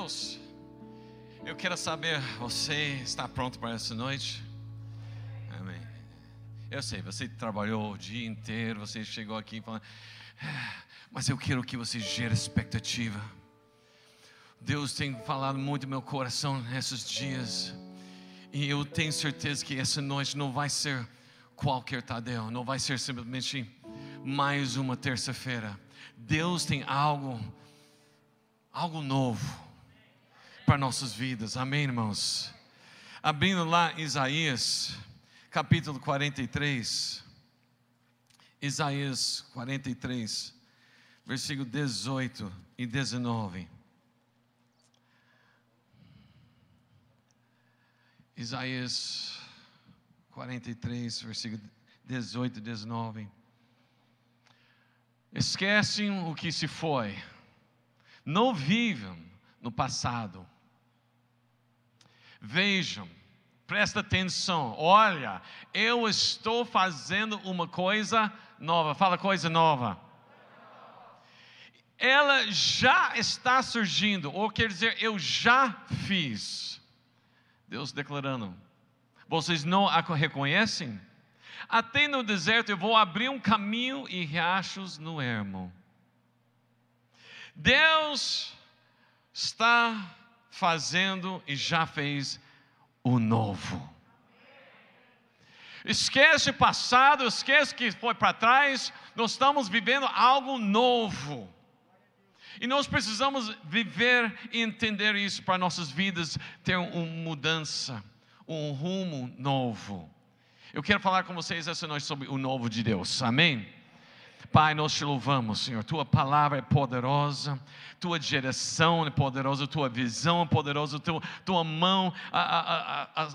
Deus, eu quero saber, você está pronto para essa noite? Amém. Eu sei, você trabalhou o dia inteiro, você chegou aqui falando, "Ah, mas eu quero que você gere expectativa. Deus tem falado muito no meu coração nesses dias. E eu tenho certeza que essa noite não vai ser qualquer Tadeu, não vai ser simplesmente mais uma terça-feira. Deus tem algo, algo novo para nossas vidas, amém, irmãos? Abrindo lá Isaías, capítulo 43. Isaías 43, versículo 18 e 19. Isaías 43, versículo 18 e 19. Esquecem o que se foi, não vivam no passado. Vejam, presta atenção, olha, eu estou fazendo uma coisa nova, fala coisa nova. Ela já está surgindo, ou quer dizer, eu já fiz. Deus declarando: vocês não a reconhecem? Até no deserto eu vou abrir um caminho e riachos no ermo. Deus está fazendo e já fez o novo. Esquece o passado, esquece que foi para trás, nós estamos vivendo algo novo. E nós precisamos viver e entender isso para nossas vidas ter uma mudança, um rumo novo. Eu quero falar com vocês essa noite sobre o novo de Deus. Amém? Pai, nós te louvamos, Senhor. Tua palavra é poderosa, tua direção é poderosa, tua visão é poderosa, tua, tua mão, a, a, a, a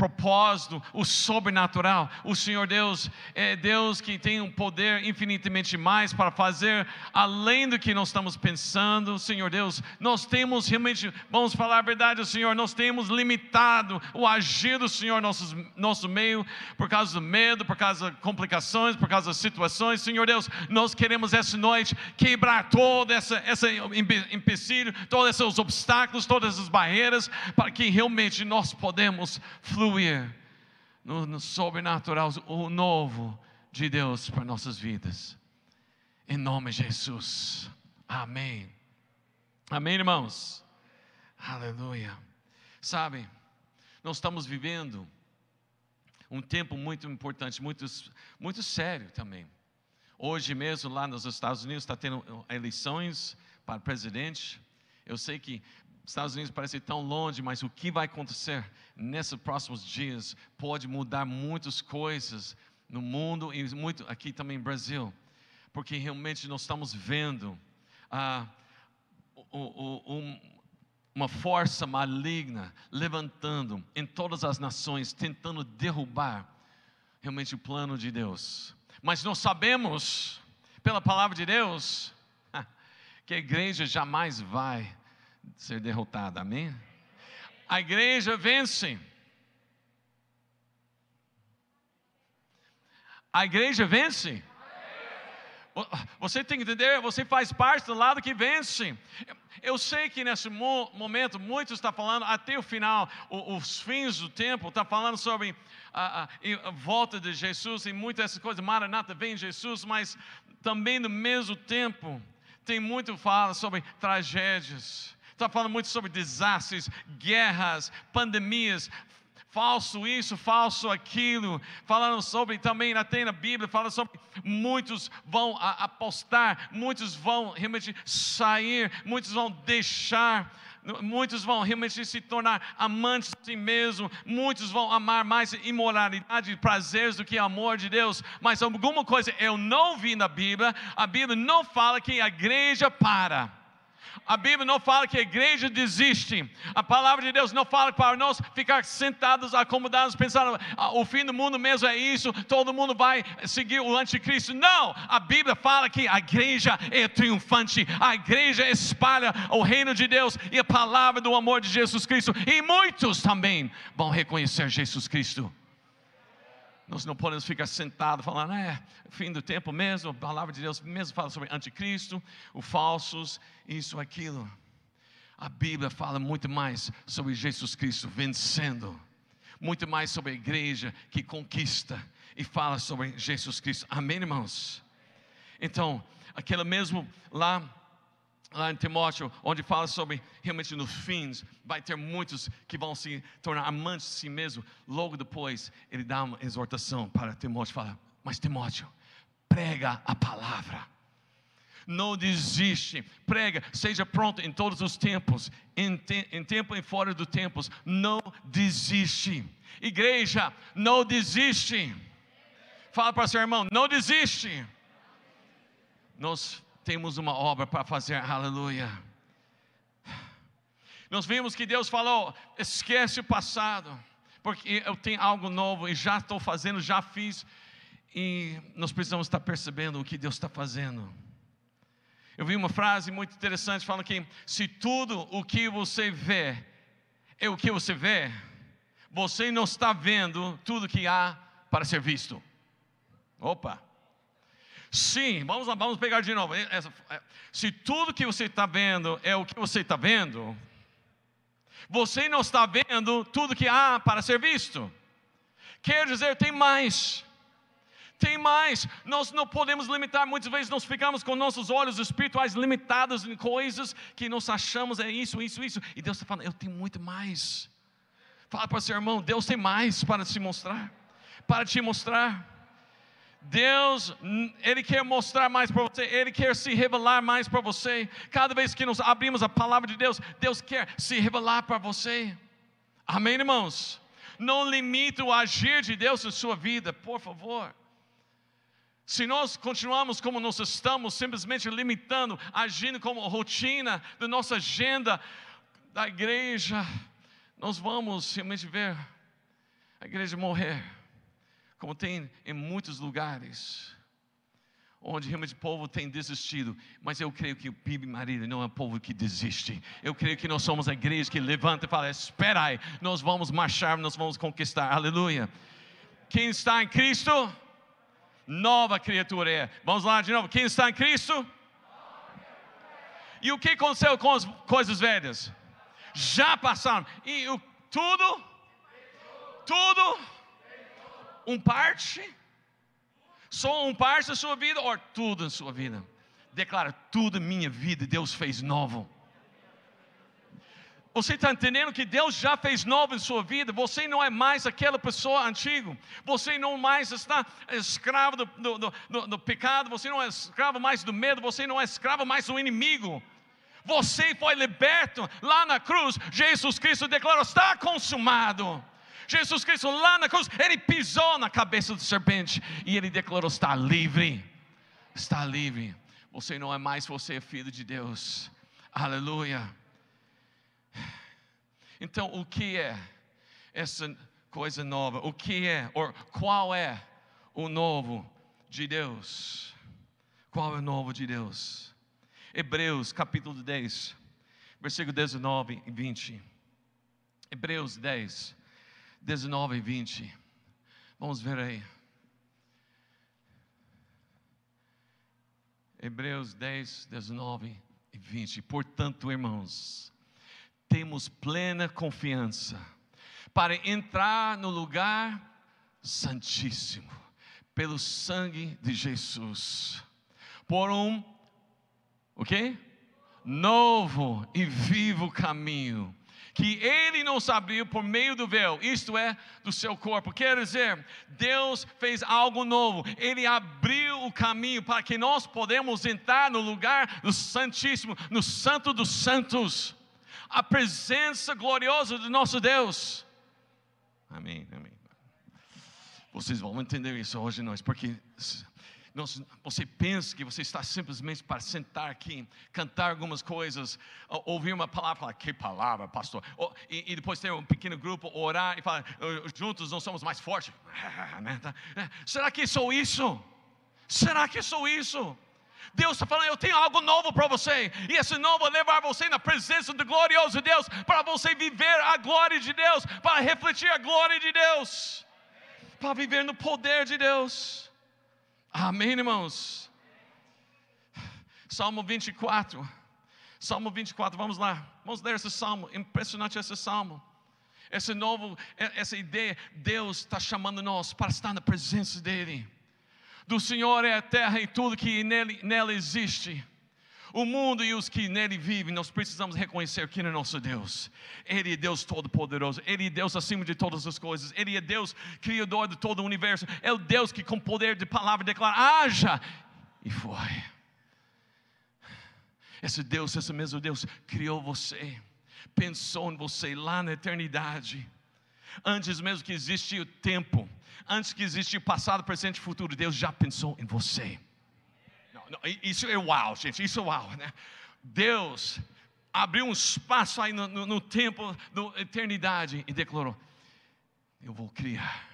propósito, o sobrenatural. O Senhor Deus é Deus que tem um poder infinitamente mais para fazer além do que nós estamos pensando. Senhor Deus, nós temos realmente, vamos falar a verdade, Senhor, nós temos limitado o agir do Senhor nosso, nosso meio por causa do medo, por causa de complicações, por causa das situações. Senhor Deus, nós queremos essa noite quebrar todo essa, essa empecilho, todos esses obstáculos, todas essas barreiras, para que realmente nós podemos fluir no, no sobrenatural, o novo de Deus para nossas vidas. Em nome de Jesus. Amém. Amém, irmãos. Aleluia. Sabe, nós estamos vivendo um tempo muito importante, muito, muito sério também. Hoje mesmo, lá nos Estados Unidos, está tendo eleições para presidente. Eu sei que Estados Unidos parece tão longe, mas o que vai acontecer nesses próximos dias pode mudar muitas coisas no mundo e muito aqui também no Brasil, porque realmente nós estamos vendo ah, um, uma força maligna levantando em todas as nações, tentando derrubar realmente o plano de Deus. Mas nós sabemos, pela palavra de Deus, que a igreja jamais vai ser derrotada, amém? A igreja vence. A igreja vence. Você tem que entender, você faz parte do lado que vence. Eu sei que nesse momento muitos estão falando até o final, os fins do tempo, está falando sobre a, a, volta de Jesus e muitas dessas coisas. Maranata vem Jesus, mas também no mesmo tempo tem muito fala sobre tragédias está falando muito sobre desastres, guerras, pandemias, falso isso, falso aquilo, falando sobre também até na Bíblia, fala sobre muitos vão apostar, muitos vão realmente sair, muitos vão deixar, muitos vão realmente se tornar amantes de si mesmo, muitos vão amar mais imoralidade e prazeres do que amor de Deus, mas alguma coisa eu não vi na Bíblia, a Bíblia não fala que a igreja para. A Bíblia não fala que a igreja desiste. A palavra de Deus não fala para nós ficar sentados, acomodados, pensando ah, o fim do mundo mesmo é isso, todo mundo vai seguir o anticristo. Não! A Bíblia fala que a igreja é triunfante, a igreja espalha o reino de Deus e a palavra do amor de Jesus Cristo. E muitos também vão reconhecer Jesus Cristo. Nós não podemos ficar sentados falando, é, fim do tempo mesmo, a palavra de Deus mesmo fala sobre anticristo, os falsos, isso, aquilo. a Bíblia fala muito mais sobre Jesus Cristo vencendo, muito mais sobre a igreja que conquista e fala sobre Jesus Cristo. Amém, irmãos? Então, aquele mesmo lá lá em Timóteo, onde fala sobre realmente nos fins, vai ter muitos que vão se tornar amantes de si mesmo. Logo depois, ele dá uma exortação para Timóteo, fala: "Mas Timóteo, prega a palavra. Não desiste, prega, seja pronto em todos os tempos, em, te, em tempo e fora do tempo. Não desiste. Igreja, não desiste. Fala para seu irmão, não desiste. Nós temos uma obra para fazer, aleluia. Nós vimos que Deus falou: esquece o passado, porque eu tenho algo novo e já estou fazendo, já fiz, e nós precisamos estar percebendo o que Deus está fazendo. Eu vi uma frase muito interessante falando que se tudo o que você vê é o que você vê, você não está vendo tudo que há para ser visto. Opa! Sim, vamos lá, vamos pegar de novo. É, se tudo que você está vendo é o que você está vendo, você não está vendo tudo que há para ser visto. Quer dizer, tem mais. Tem mais. Nós não podemos limitar. Muitas vezes nós ficamos com nossos olhos espirituais limitados em coisas que nós achamos é isso, isso, isso. E Deus está falando, eu tenho muito mais. Fala para seu irmão, Deus tem mais para te mostrar. Para te mostrar. Deus, Ele quer mostrar mais para você, Ele quer se revelar mais para você. Cada vez que nós abrimos a palavra de Deus, Deus quer se revelar para você. Amém, irmãos? Não limite o agir de Deus em sua vida, por favor. Se nós continuamos como nós estamos, simplesmente limitando, agindo como rotina da nossa agenda da igreja, nós vamos realmente ver a igreja morrer como tem em muitos lugares, onde realmente o povo tem desistido, mas eu creio que o PIB Marília não é um povo que desiste. Eu creio que nós somos a igreja que levanta e fala: espera aí, nós vamos marchar, nós vamos conquistar. Aleluia. Quem está em Cristo, nova criatura é. Vamos lá de novo. Quem está em Cristo? E o que aconteceu com as coisas velhas? Já passaram. E o, tudo, tudo um parte? Só um parte da sua vida ou tudo na sua vida? Declara tudo em minha vida, Deus fez novo. Você está entendendo que Deus já fez novo em sua vida? Você não é mais aquela pessoa antiga. Você não mais está escravo do, do, do, do, pecado. Você não é escravo mais do medo. Você não é escravo mais do inimigo. Você foi liberto lá na cruz. Jesus Cristo declarou: está consumado. Jesus Cristo lá na cruz, ele pisou na cabeça do serpente e ele declarou: está livre, está livre. Você não é mais, você é filho de Deus. Aleluia. Então, o que é essa coisa nova? O que é, ou qual é o novo de Deus? Qual é o novo de Deus? Hebreus capítulo 10, versículo 19 e 20. Hebreus 10, 19 e 20. Vamos ver aí. Hebreus 10, 19 e 20. Portanto, irmãos, temos plena confiança para entrar no lugar santíssimo pelo sangue de Jesus. Por um o quê? Novo e vivo caminho que nos abriu por meio do véu, isto é, do seu corpo. Quer dizer, Deus fez algo novo, ele abriu o caminho para que nós podemos entrar no lugar do Santíssimo, no Santo dos Santos, a presença gloriosa do nosso Deus. Amém, amém. Vocês vão entender isso hoje nós, porque você pensa que você está simplesmente para sentar aqui, cantar algumas coisas, ouvir uma palavra, falar, que palavra, pastor? E, e depois ter um pequeno grupo, orar e falar, juntos nós somos mais fortes. Né, tá? É, será que sou isso? Será que sou isso? Deus está falando, eu tenho algo novo para você, e esse novo é levar você na presença do glorioso Deus, para você viver a glória de Deus, para refletir a glória de Deus, para viver no poder de Deus. Amém, irmãos? Salmo 24. Salmo 24, vamos lá. Vamos ler esse salmo. Impressionante esse salmo. Esse novo, essa ideia, Deus está chamando nós para estar na presença dEle. Do Senhor é a terra e tudo que nele, nela existe. O mundo e os que nele vivem, nós precisamos reconhecer que Ele é nosso Deus. Ele é Deus Todo-Poderoso, Ele é Deus acima de todas as coisas, Ele é Deus Criador de todo o universo, é o Deus que com poder de palavra declara: haja, e foi. Esse Deus, esse mesmo Deus, criou você, pensou em você lá na eternidade, antes mesmo que existia o tempo, antes que existia o passado, presente e futuro, Deus já pensou em você. Isso é uau, gente, isso é uau, né? Deus abriu um espaço aí no, no, no tempo da eternidade e declarou: Eu vou criar,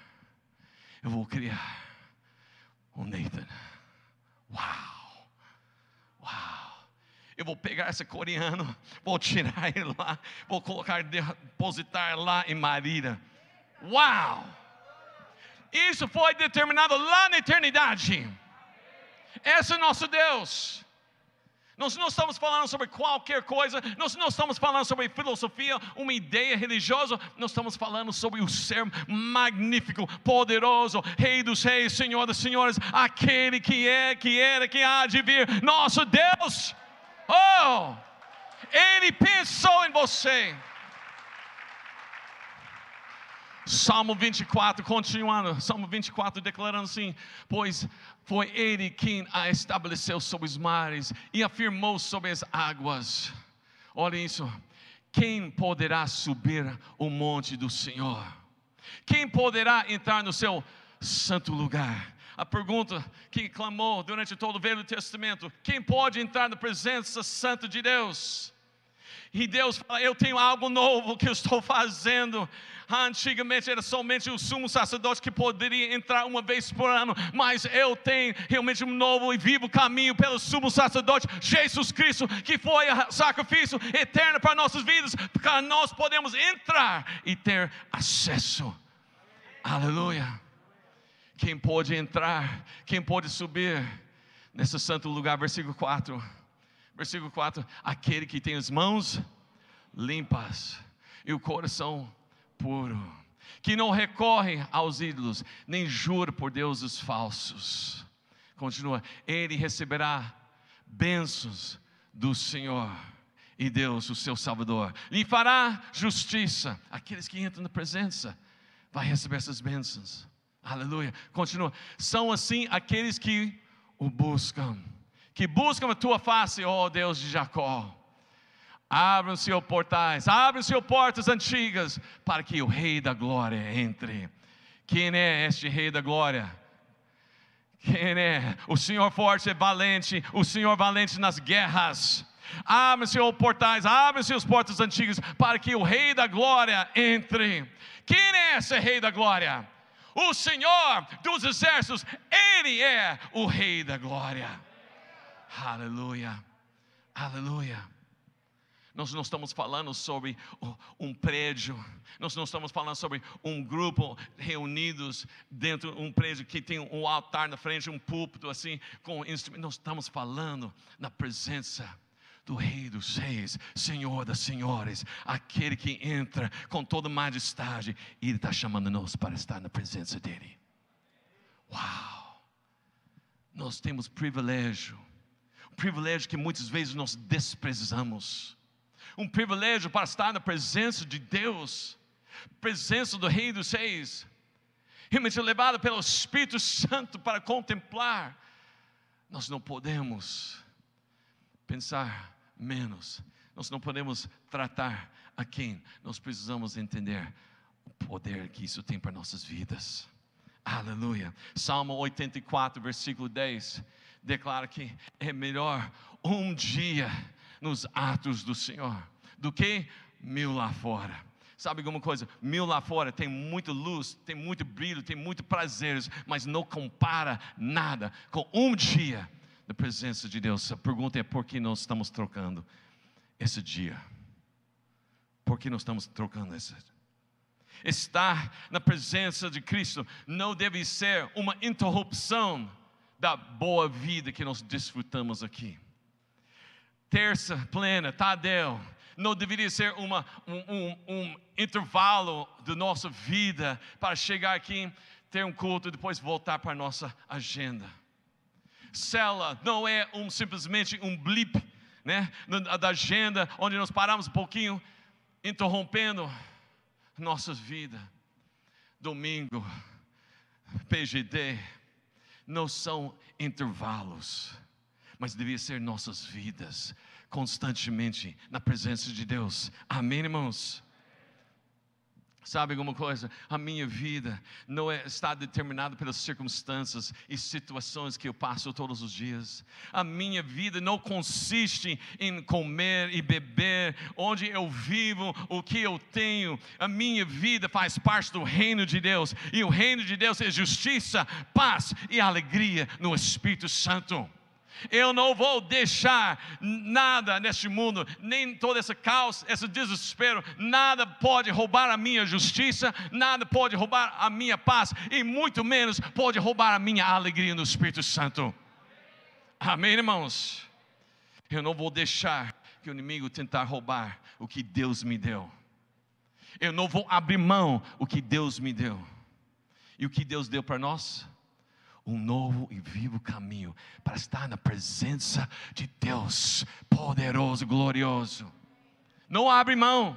eu vou criar um Nathan. Uau, uau. Eu vou pegar esse coreano, vou tirar ele lá, vou colocar, depositar lá em Marília. Uau! Isso foi determinado lá na eternidade. Esse é nosso Deus. Nós não estamos falando sobre qualquer coisa, nós não estamos falando sobre filosofia, uma ideia religiosa, nós estamos falando sobre o ser magnífico, poderoso, Rei dos Reis, Senhor dos Senhores, aquele que é, que era, que há de vir, nosso Deus. Oh, Ele pensou em você. Salmo 24, continuando, Salmo 24 declarando assim: Pois foi Ele quem a estabeleceu sobre os mares e afirmou sobre as águas. Olha isso. Quem poderá subir o monte do Senhor? Quem poderá entrar no seu santo lugar? A pergunta que clamou durante todo o Velho Testamento: quem pode entrar na presença santa de Deus? E Deus fala: Eu tenho algo novo que eu estou fazendo. Antigamente era somente o sumo sacerdote que poderia entrar uma vez por ano, mas eu tenho realmente um novo e vivo caminho pelo sumo sacerdote Jesus Cristo, que foi sacrifício eterno para nossas vidas, para nós podemos entrar e ter acesso. Aleluia. Quem pode entrar, quem pode subir nesse santo lugar, versículo 4. Versículo 4: Aquele que tem as mãos limpas e o coração puro, que não recorre aos ídolos, nem jura por deuses falsos. Continua, ele receberá bênçãos do Senhor e Deus, o seu Salvador, lhe fará justiça. Aqueles que entram na presença, vai receber essas bênçãos. Aleluia. Continua. São assim aqueles que o buscam, que buscam a tua face, ó Deus de Jacó. Abram-se os portais, abram-se as portas antigas, para que o Rei da Glória entre. Quem é este Rei da Glória? Quem é? O Senhor forte e valente, o Senhor valente nas guerras. Abrem-se os portais, abrem-se as portas antigas, para que o Rei da Glória entre. Quem é esse Rei da Glória? O Senhor dos Exércitos, Ele é o Rei da Glória. Aleluia, aleluia. Nós não estamos falando sobre um prédio, nós não estamos falando sobre um grupo reunidos dentro de um prédio que tem um altar na frente, um púlpito assim, com instrumentos. Nós estamos falando na presença do Rei dos Reis, Senhor das Senhores, aquele que entra com toda majestade e Ele está chamando-nos para estar na presença dEle. Uau! Nós temos privilégio, privilégio que muitas vezes nós desprezamos um privilégio para estar na presença de Deus, presença do Rei dos Reis, realmente levado pelo Espírito Santo para contemplar. Nós não podemos pensar menos, nós não podemos tratar a quem, nós precisamos entender o poder que isso tem para nossas vidas. Aleluia. Salmo 84, versículo 10, declara que é melhor um dia nos atos do Senhor do que mil lá fora. Sabe alguma coisa? Mil lá fora tem muita luz, tem muito brilho, tem muito prazeres, mas não compara nada com um dia da presença de Deus. A pergunta é por que nós estamos trocando esse dia? Por que nós estamos trocando esse Estar na presença de Cristo não deve ser uma interrupção da boa vida que nós desfrutamos aqui terça plena, Tadeu, não deveria ser uma, um, um, um intervalo da nossa vida para chegar aqui, ter um culto e depois voltar para a nossa agenda. Cela não é um, simplesmente um blip né, da agenda, onde nós paramos um pouquinho, interrompendo nossa vida. Domingo, PGD, não são intervalos, mas devia ser nossas vidas, constantemente na presença de Deus. Amém, irmãos? Sabe alguma coisa? A minha vida não é, está determinada pelas circunstâncias e situações que eu passo todos os dias. A minha vida não consiste em comer e beber, onde eu vivo, o que eu tenho. A minha vida faz parte do reino de Deus, e o reino de Deus é justiça, paz e alegria no Espírito Santo. Eu não vou deixar nada neste mundo, nem todo esse caos, esse desespero, nada pode roubar a minha justiça, nada pode roubar a minha paz, e muito menos pode roubar a minha alegria no Espírito Santo. Amém, irmãos? Eu não vou deixar que o inimigo tentar roubar o que Deus me deu. Eu não vou abrir mão o que Deus me deu. E o que Deus deu para nós? Um novo e vivo caminho para estar na presença de Deus poderoso, glorioso. Não abre mão.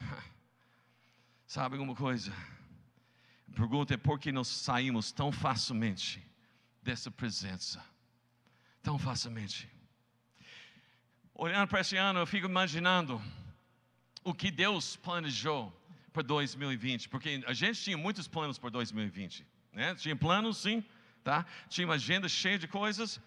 Sabe alguma coisa? A pergunta é por que nós saímos tão facilmente dessa presença? Tão facilmente. Olhando para esse ano, eu fico imaginando o que Deus planejou para 2020, porque a gente tinha muitos planos para 2020. Né? Tinha planos, sim, tá? Tinha uma agenda cheia de coisas.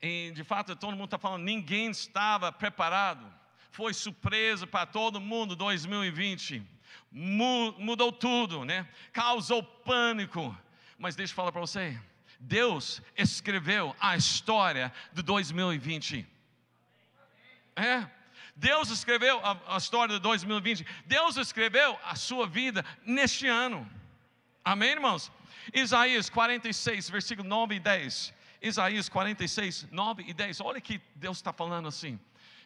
E de fato, todo mundo está falando, ninguém estava preparado. Foi surpresa para todo mundo 2020. Mudou tudo, né? Causou pânico. Mas deixa eu falar para você. Deus escreveu a história do 2020. É. Deus escreveu a, a história do 2020. Deus escreveu a sua vida neste ano. Amém, irmãos? Isaías 46, versículo 9 e 10. Isaías 46, 9 e 10. Olha que Deus está falando assim.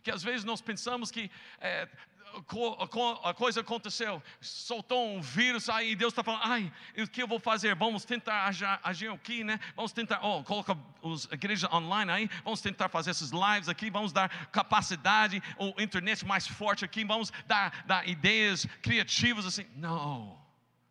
Que às vezes nós pensamos que é, a coisa aconteceu, soltou um vírus aí, Deus está falando, ai, o que eu vou fazer? Vamos tentar agir, aqui, né? Vamos tentar, oh, coloca os igreja online aí, vamos tentar fazer esses lives aqui, vamos dar capacidade, ou internet mais forte aqui, vamos dar, dar ideias criativas assim. Não,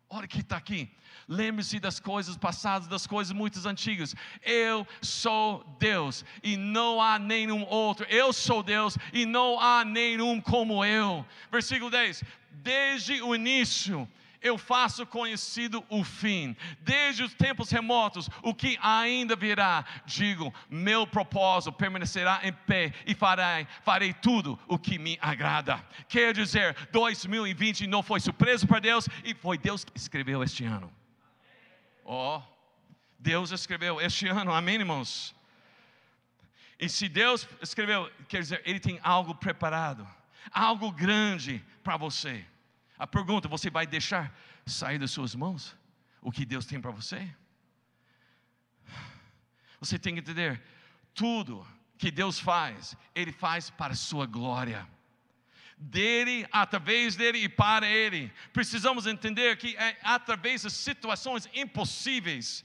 olha que está aqui. Lembre-se das coisas passadas, das coisas muito antigas. Eu sou Deus e não há nenhum outro. Eu sou Deus e não há nenhum como eu. Versículo 10: Desde o início eu faço conhecido o fim, desde os tempos remotos, o que ainda virá. Digo, meu propósito permanecerá em pé e farei, farei tudo o que me agrada. Quer dizer, 2020 não foi surpresa para Deus e foi Deus que escreveu este ano. Ó, oh, Deus escreveu este ano, amém, irmãos? E se Deus escreveu, quer dizer, Ele tem algo preparado, algo grande para você. A pergunta: você vai deixar sair das suas mãos o que Deus tem para você? Você tem que entender: tudo que Deus faz, Ele faz para a sua glória dele, através dele e para ele. Precisamos entender que é através de situações impossíveis,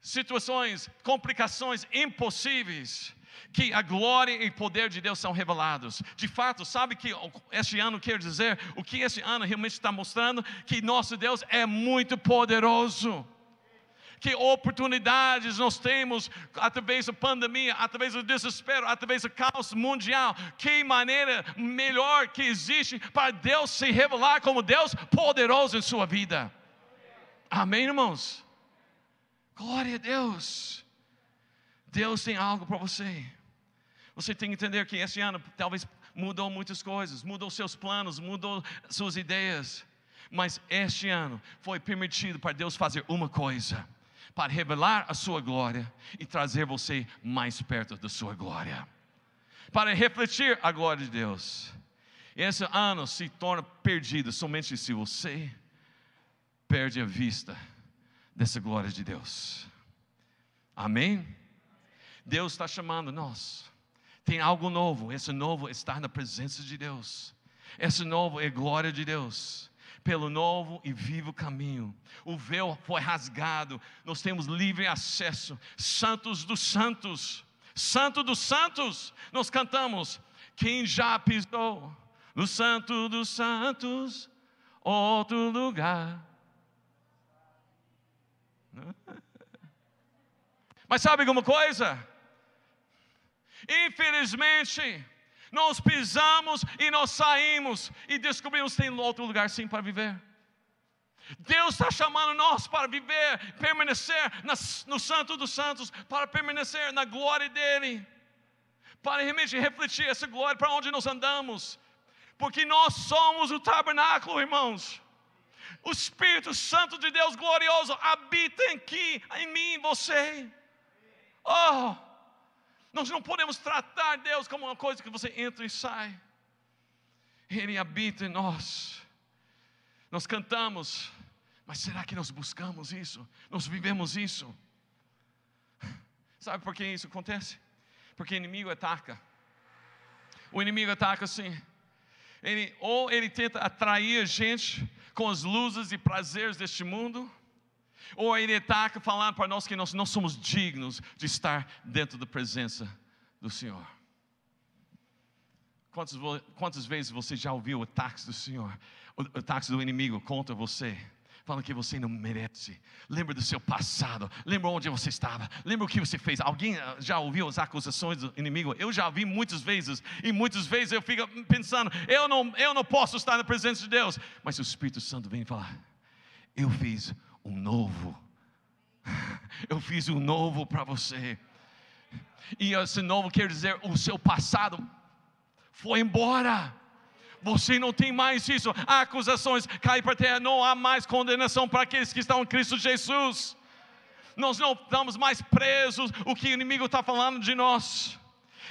situações, complicações impossíveis, que a glória e poder de Deus são revelados. De fato, sabe que este ano quer dizer, o que este ano realmente está mostrando? Que nosso Deus é muito poderoso que oportunidades nós temos através da pandemia, através do desespero, através do caos mundial. Que maneira melhor que existe para Deus se revelar como Deus poderoso em sua vida. Amém, irmãos? Glória a Deus. Deus tem algo para você. Você tem que entender que esse ano talvez mudou muitas coisas, mudou seus planos, mudou suas ideias. Mas este ano foi permitido para Deus fazer uma coisa para revelar a sua glória e trazer você mais perto da sua glória, para refletir a glória de Deus. Esse ano se torna perdido somente se você perde a vista dessa glória de Deus. Amém? Deus está chamando nós. Tem algo novo. Esse novo está na presença de Deus. Esse novo é glória de Deus. Pelo novo e vivo caminho. O véu foi rasgado. Nós temos livre acesso. Santos dos santos. Santo dos santos. Nós cantamos. Quem já pisou no santo dos santos, outro lugar. Mas sabe alguma coisa? Infelizmente, nós pisamos e nós saímos e descobrimos que tem outro lugar sim para viver. Deus está chamando nós para viver, permanecer no Santo dos Santos, para permanecer na glória dEle, para realmente refletir essa glória para onde nós andamos, porque nós somos o tabernáculo, irmãos. O Espírito Santo de Deus glorioso habita aqui, em mim, em você. Oh, nós não podemos tratar Deus como uma coisa que você entra e sai. Ele habita em nós. Nós cantamos, mas será que nós buscamos isso? Nós vivemos isso? Sabe por que isso acontece? Porque o inimigo ataca. O inimigo ataca assim. Ele, ou ele tenta atrair a gente com as luzes e prazeres deste mundo, ou ele está falando para nós que nós não somos dignos de estar dentro da presença do Senhor. Quantas, quantas vezes você já ouviu o ataque do Senhor, o ataque do inimigo contra você? Falando que você não merece. Lembra do seu passado. Lembra onde você estava. Lembra o que você fez. Alguém ah, já ouviu as acusações do inimigo? Eu já vi muitas vezes. E muitas vezes eu fico pensando: eu não, eu não posso estar na presença de Deus. Mas o Espírito Santo vem falar: eu fiz um novo. Eu fiz um novo para você. E esse novo quer dizer o seu passado foi embora. Você não tem mais isso. Acusações caem para terra. Não há mais condenação para aqueles que estão em Cristo Jesus. Nós não estamos mais presos. O que o inimigo está falando de nós.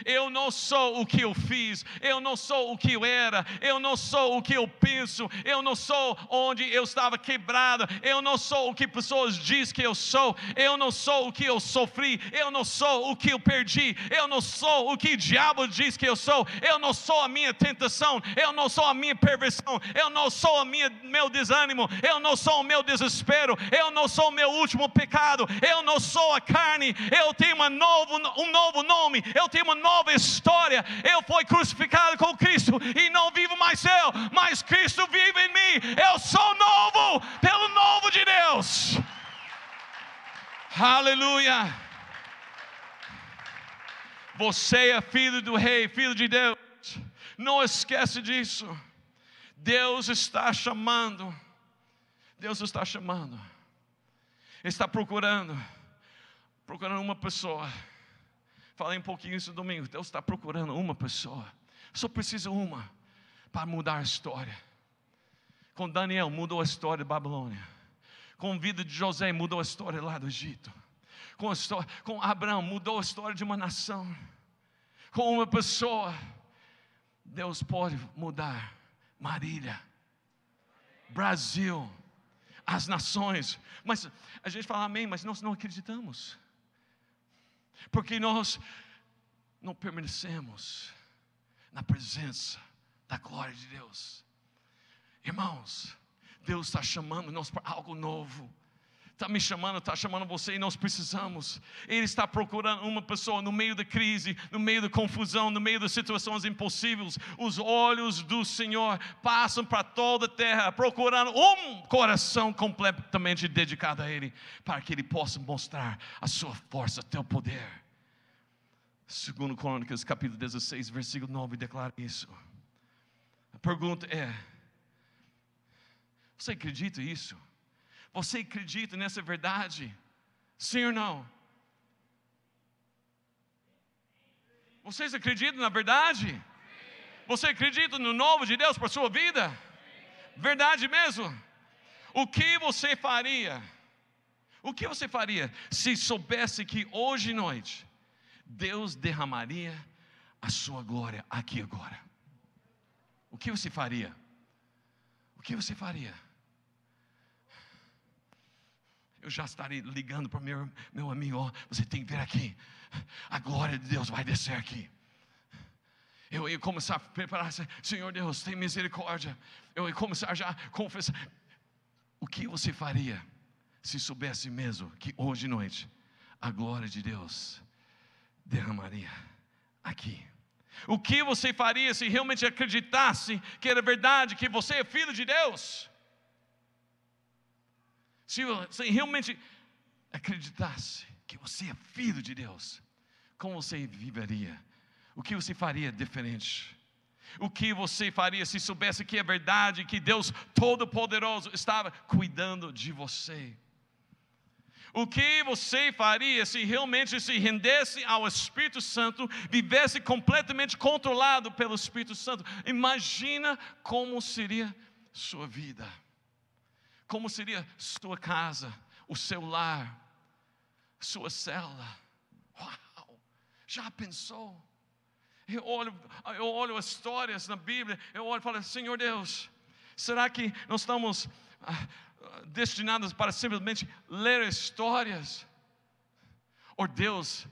Eu não sou o que eu fiz, eu não sou o que eu era, eu não sou o que eu penso, eu não sou onde eu estava quebrado, eu não sou o que pessoas dizem que eu sou, eu não sou o que eu sofri, eu não sou o que eu perdi, eu não sou o que o diabo diz que eu sou, eu não sou a minha tentação, eu não sou a minha perversão, eu não sou minha, meu desânimo, eu não sou o meu desespero, eu não sou o meu último pecado, eu não sou a carne, eu tenho uma novo, um novo nome, eu tenho uma nova história. Eu fui crucificado com Cristo e não vivo mais eu, mas Cristo vive em mim. Eu sou novo pelo novo de Deus. Aleluia. Você é filho do rei, filho de Deus. Não esquece disso. Deus está chamando. Deus está chamando. Está procurando. Procurando uma pessoa Falei um pouquinho isso domingo. Deus está procurando uma pessoa. Só precisa uma para mudar a história. Com Daniel mudou a história da Babilônia. Com a vida de José mudou a história lá do Egito. Com, história, com Abraão mudou a história de uma nação. Com uma pessoa, Deus pode mudar Marília, Brasil, as nações. Mas a gente fala amém, mas nós não acreditamos porque nós não permanecemos na presença da glória de Deus. Irmãos, Deus está chamando nós para algo novo. Está me chamando, está chamando você e nós precisamos. Ele está procurando uma pessoa no meio da crise, no meio da confusão, no meio das situações impossíveis. Os olhos do Senhor passam para toda a terra, procurando um coração completamente dedicado a Ele, para que Ele possa mostrar a sua força, teu poder. Segundo Crônicas, capítulo 16, versículo 9, declara isso. A pergunta é: Você acredita isso? Você acredita nessa verdade? Sim ou não? Vocês acreditam na verdade? Você acredita no novo de Deus para a sua vida? Verdade mesmo? O que você faria? O que você faria se soubesse que hoje à noite Deus derramaria a sua glória aqui agora. O que você faria? O que você faria? Eu já estaria ligando para meu, meu amigo: oh, você tem que vir aqui. A glória de Deus vai descer aqui. eu ia começar a preparar, Senhor Deus, tem misericórdia. Eu ia começar já a confessar. O que você faria se soubesse mesmo que hoje à noite a glória de Deus derramaria aqui? O que você faria se realmente acreditasse que era verdade, que você é filho de Deus? Se você realmente acreditasse que você é filho de Deus, como você viveria? O que você faria diferente? O que você faria se soubesse que é verdade, que Deus Todo-Poderoso estava cuidando de você? O que você faria se realmente se rendesse ao Espírito Santo, vivesse completamente controlado pelo Espírito Santo? Imagina como seria sua vida, como seria sua casa, o seu lar, sua cela. Uau! Já pensou? Eu olho, eu olho as histórias na Bíblia, eu olho e falo, Senhor Deus, será que nós estamos ah, destinados para simplesmente ler histórias? Ou Deus,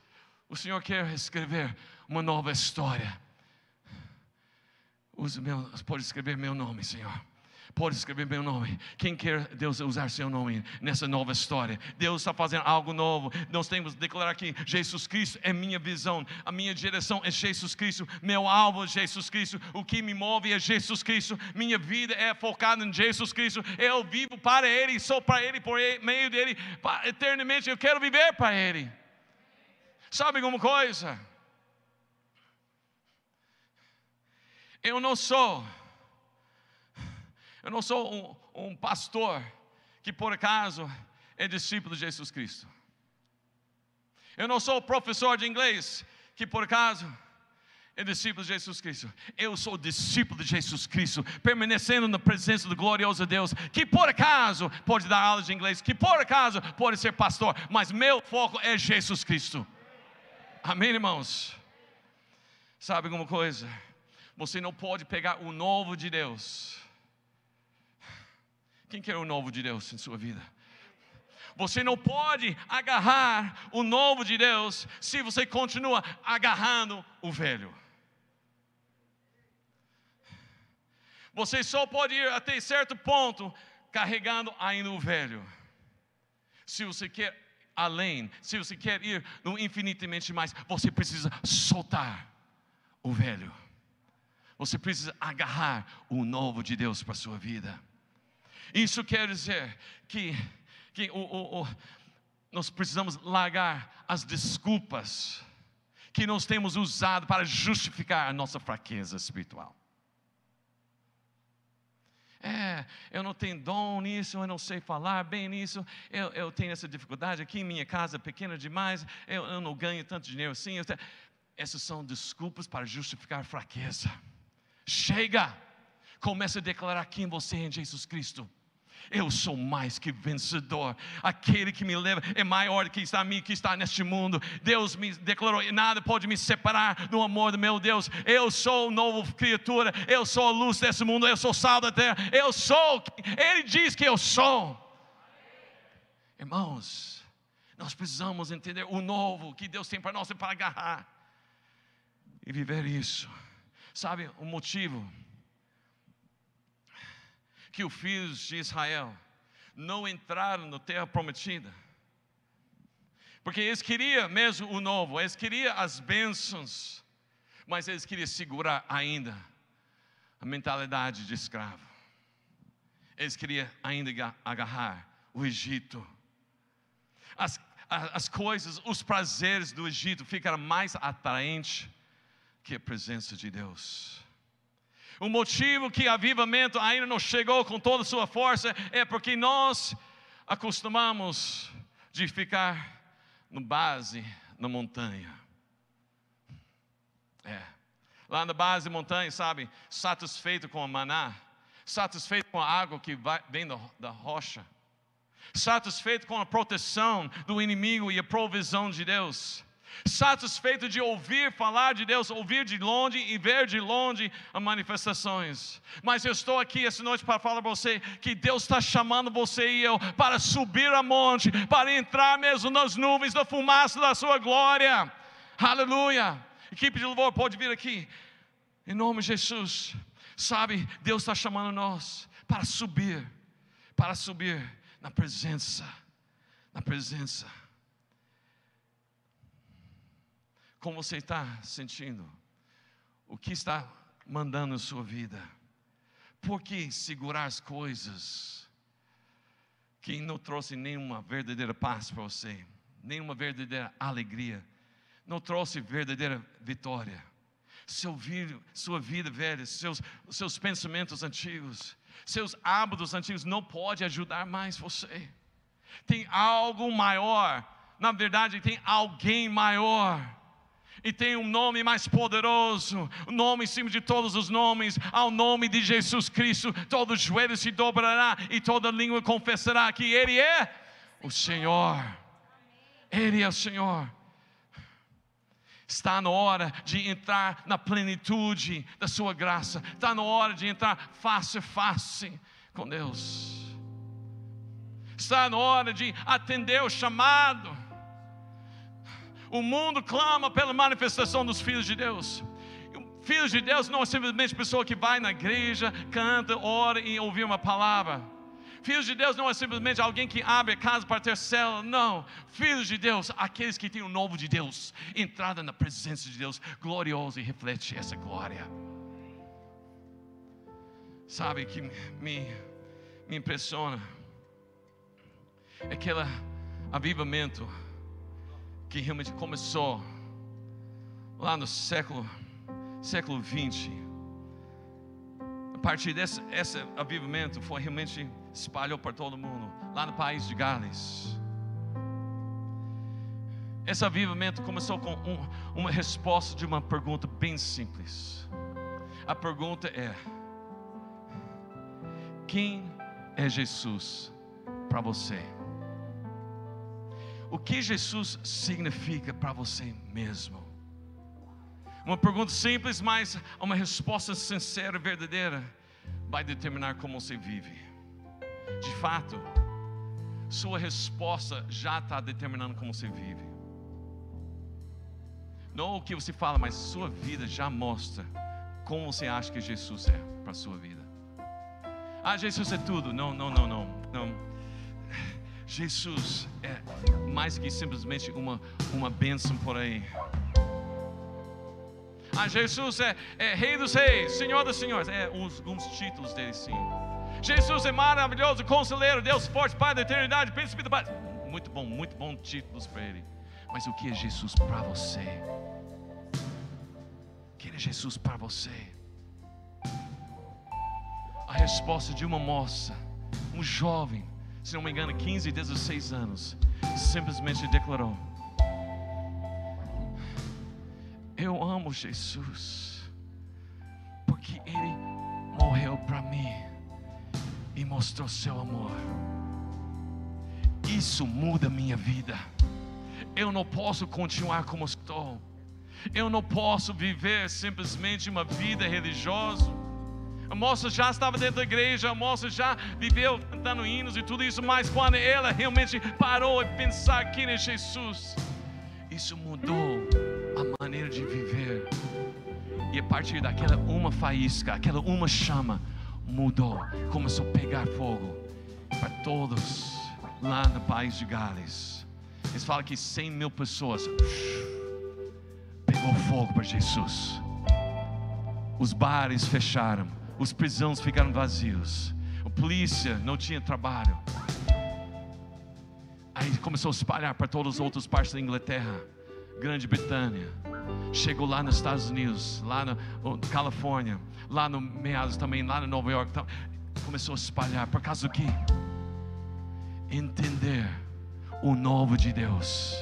o Senhor quer escrever uma nova história? Meu, pode escrever meu nome, Senhor pode escrever meu nome. Quem quer Deus usar seu nome nessa nova história? Deus está fazendo algo novo. Nós temos que declarar aqui: Jesus Cristo é minha visão, a minha direção é Jesus Cristo, meu alvo é Jesus Cristo, o que me move é Jesus Cristo, minha vida é focada em Jesus Cristo. Eu vivo para Ele, sou para Ele, por meio dele, eternamente eu quero viver para Ele. Sabe alguma coisa? Eu não sou eu não sou um, um pastor que por acaso é discípulo de Jesus Cristo. Eu não sou professor de inglês que por acaso é discípulo de Jesus Cristo. Eu sou discípulo de Jesus Cristo, permanecendo na presença do glorioso Deus, que por acaso pode dar aulas de inglês, que por acaso pode ser pastor, mas meu foco é Jesus Cristo. Amém, irmãos? Sabe alguma coisa? Você não pode pegar o novo de Deus quem quer o novo de Deus em sua vida? Você não pode agarrar o novo de Deus se você continua agarrando o velho. Você só pode ir até certo ponto carregando ainda o velho. Se você quer além, se você quer ir no infinitamente mais, você precisa soltar o velho. Você precisa agarrar o novo de Deus para a sua vida. Isso quer dizer que, que o, o, o, nós precisamos largar as desculpas que nós temos usado para justificar a nossa fraqueza espiritual. É, eu não tenho dom nisso, eu não sei falar bem nisso, eu, eu tenho essa dificuldade aqui, minha casa é pequena demais, eu, eu não ganho tanto dinheiro assim. Tenho... Essas são desculpas para justificar fraqueza. Chega! Comece a declarar quem você é em Jesus Cristo. Eu sou mais que vencedor. Aquele que me leva é maior que está a mim, que está neste mundo. Deus me declarou: e nada pode me separar do amor do meu Deus. Eu sou nova criatura. Eu sou a luz desse mundo. Eu sou sal da terra. Eu sou. Ele diz que eu sou. Irmãos, nós precisamos entender o novo que Deus tem para nós é para agarrar e viver isso. Sabe o motivo? Que os filhos de Israel não entraram na terra prometida. Porque eles queriam mesmo o novo, eles queriam as bênçãos, mas eles queriam segurar ainda a mentalidade de escravo. Eles queriam ainda agarrar o Egito. As, as coisas, os prazeres do Egito ficaram mais atraentes que a presença de Deus. O motivo que avivamento ainda não chegou com toda a sua força é porque nós acostumamos de ficar no base na montanha. É. Lá na base da montanha, sabe, satisfeito com a maná, satisfeito com a água que vai, vem da, da rocha, satisfeito com a proteção do inimigo e a provisão de Deus satisfeito de ouvir falar de Deus, ouvir de longe e ver de longe as manifestações. Mas eu estou aqui essa noite para falar para você que Deus está chamando você e eu para subir a monte, para entrar mesmo nas nuvens da fumaça da sua glória. Aleluia. Equipe de louvor pode vir aqui. Em nome de Jesus. Sabe, Deus está chamando nós para subir, para subir na presença, na presença. Como você está sentindo? O que está mandando na sua vida? Por que segurar as coisas que não trouxe nenhuma verdadeira paz para você, nenhuma verdadeira alegria, não trouxe verdadeira vitória? Seu sua vida velha, seus, seus pensamentos antigos, seus hábitos antigos não pode ajudar mais você. Tem algo maior, na verdade tem alguém maior e tem um nome mais poderoso, o um nome em cima de todos os nomes, ao nome de Jesus Cristo, todo joelho se dobrará e toda língua confessará que Ele é o Senhor. Ele é o Senhor. Está na hora de entrar na plenitude da Sua graça, está na hora de entrar face a face com Deus. Está na hora de atender o chamado o mundo clama pela manifestação dos filhos de Deus. Filhos de Deus não é simplesmente pessoa que vai na igreja, canta, ora e ouvir uma palavra. Filhos de Deus não é simplesmente alguém que abre a casa para ter célula, não. Filhos de Deus, aqueles que têm o novo de Deus, entrada na presença de Deus, glorioso e reflete essa glória. Sabe que me, me impressiona é aquele avivamento que realmente começou lá no século século 20. A partir desse esse avivamento foi realmente espalhou para todo mundo, lá no país de Gales. Esse avivamento começou com um, uma resposta de uma pergunta bem simples. A pergunta é: Quem é Jesus para você? O que Jesus significa para você mesmo? Uma pergunta simples, mas uma resposta sincera e verdadeira vai determinar como você vive. De fato, sua resposta já está determinando como você vive. Não o que você fala, mas sua vida já mostra como você acha que Jesus é para a sua vida. Ah, Jesus é tudo. Não, não, não, não. não. Jesus é mais que simplesmente uma, uma bênção por aí. Ah, Jesus é, é Rei dos Reis, Senhor dos Senhores. É uns, uns títulos dele, sim. Jesus é maravilhoso, conselheiro, Deus forte, Pai da eternidade, príncipe da paz. Muito bom, muito bom títulos para ele. Mas o que é Jesus para você? O que é Jesus para você? A resposta de uma moça, um jovem, se não me engano, 15, 16 anos, simplesmente declarou: Eu amo Jesus, porque Ele morreu para mim e mostrou seu amor. Isso muda minha vida. Eu não posso continuar como estou. Eu não posso viver simplesmente uma vida religiosa moça já estava dentro da igreja, moça já viveu cantando hinos e tudo isso, mas quando ela realmente parou e pensar quem é Jesus, isso mudou a maneira de viver. E a partir daquela uma faísca, aquela uma chama, mudou, começou a pegar fogo para todos lá no país de Gales. Eles falam que 100 mil pessoas pegou fogo para Jesus. Os bares fecharam os prisões ficaram vazios, a polícia não tinha trabalho. Aí começou a espalhar para todas as outras partes da Inglaterra, Grande Bretanha, chegou lá nos Estados Unidos, lá na Califórnia, lá no meados também, lá no Nova York, começou a espalhar por causa do que? Entender o novo de Deus.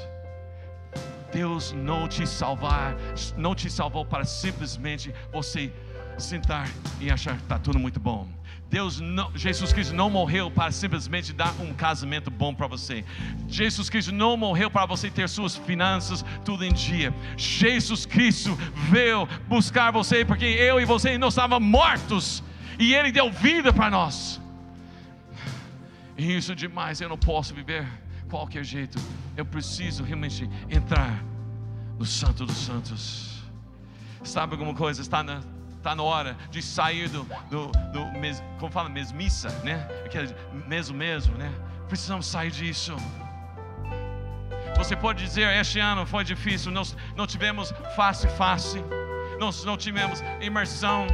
Deus não te salvar, não te salvou para simplesmente você sentar e achar que está tudo muito bom. Deus não, Jesus Cristo não morreu para simplesmente dar um casamento bom para você. Jesus Cristo não morreu para você ter suas finanças tudo em dia. Jesus Cristo veio buscar você porque eu e você não estávamos mortos e Ele deu vida para nós. E isso demais, eu não posso viver qualquer jeito. Eu preciso realmente entrar no Santo dos Santos. Sabe alguma coisa? Está na Está na hora de sair do, do, do mes, como fala, mesmiça, né? Aquele mesmo mesmo, né? Precisamos sair disso. Você pode dizer, este ano foi difícil, nós não tivemos face a face, nós não tivemos imersão,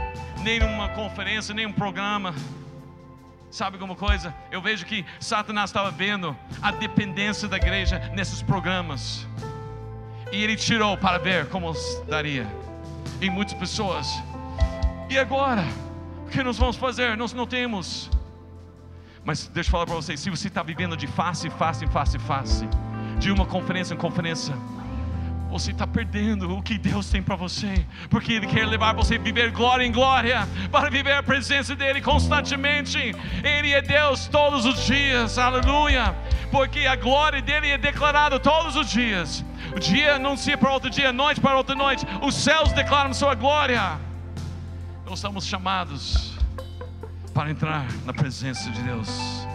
nem numa conferência, nem um programa. Sabe alguma coisa? Eu vejo que Satanás estava vendo a dependência da igreja nesses programas. E ele tirou para ver como daria em muitas pessoas. E agora? O que nós vamos fazer? Nós não temos. Mas deixa eu falar para vocês: se você está vivendo de face, face, face, face, de uma conferência em conferência, você está perdendo o que Deus tem para você, porque Ele quer levar você a viver glória em glória, para viver a presença dEle constantemente. Ele é Deus todos os dias, aleluia, porque a glória dEle é declarada todos os dias. O dia anuncia para outro dia, noite para outra noite, os céus declaram Sua glória. Nós somos chamados para entrar na presença de Deus.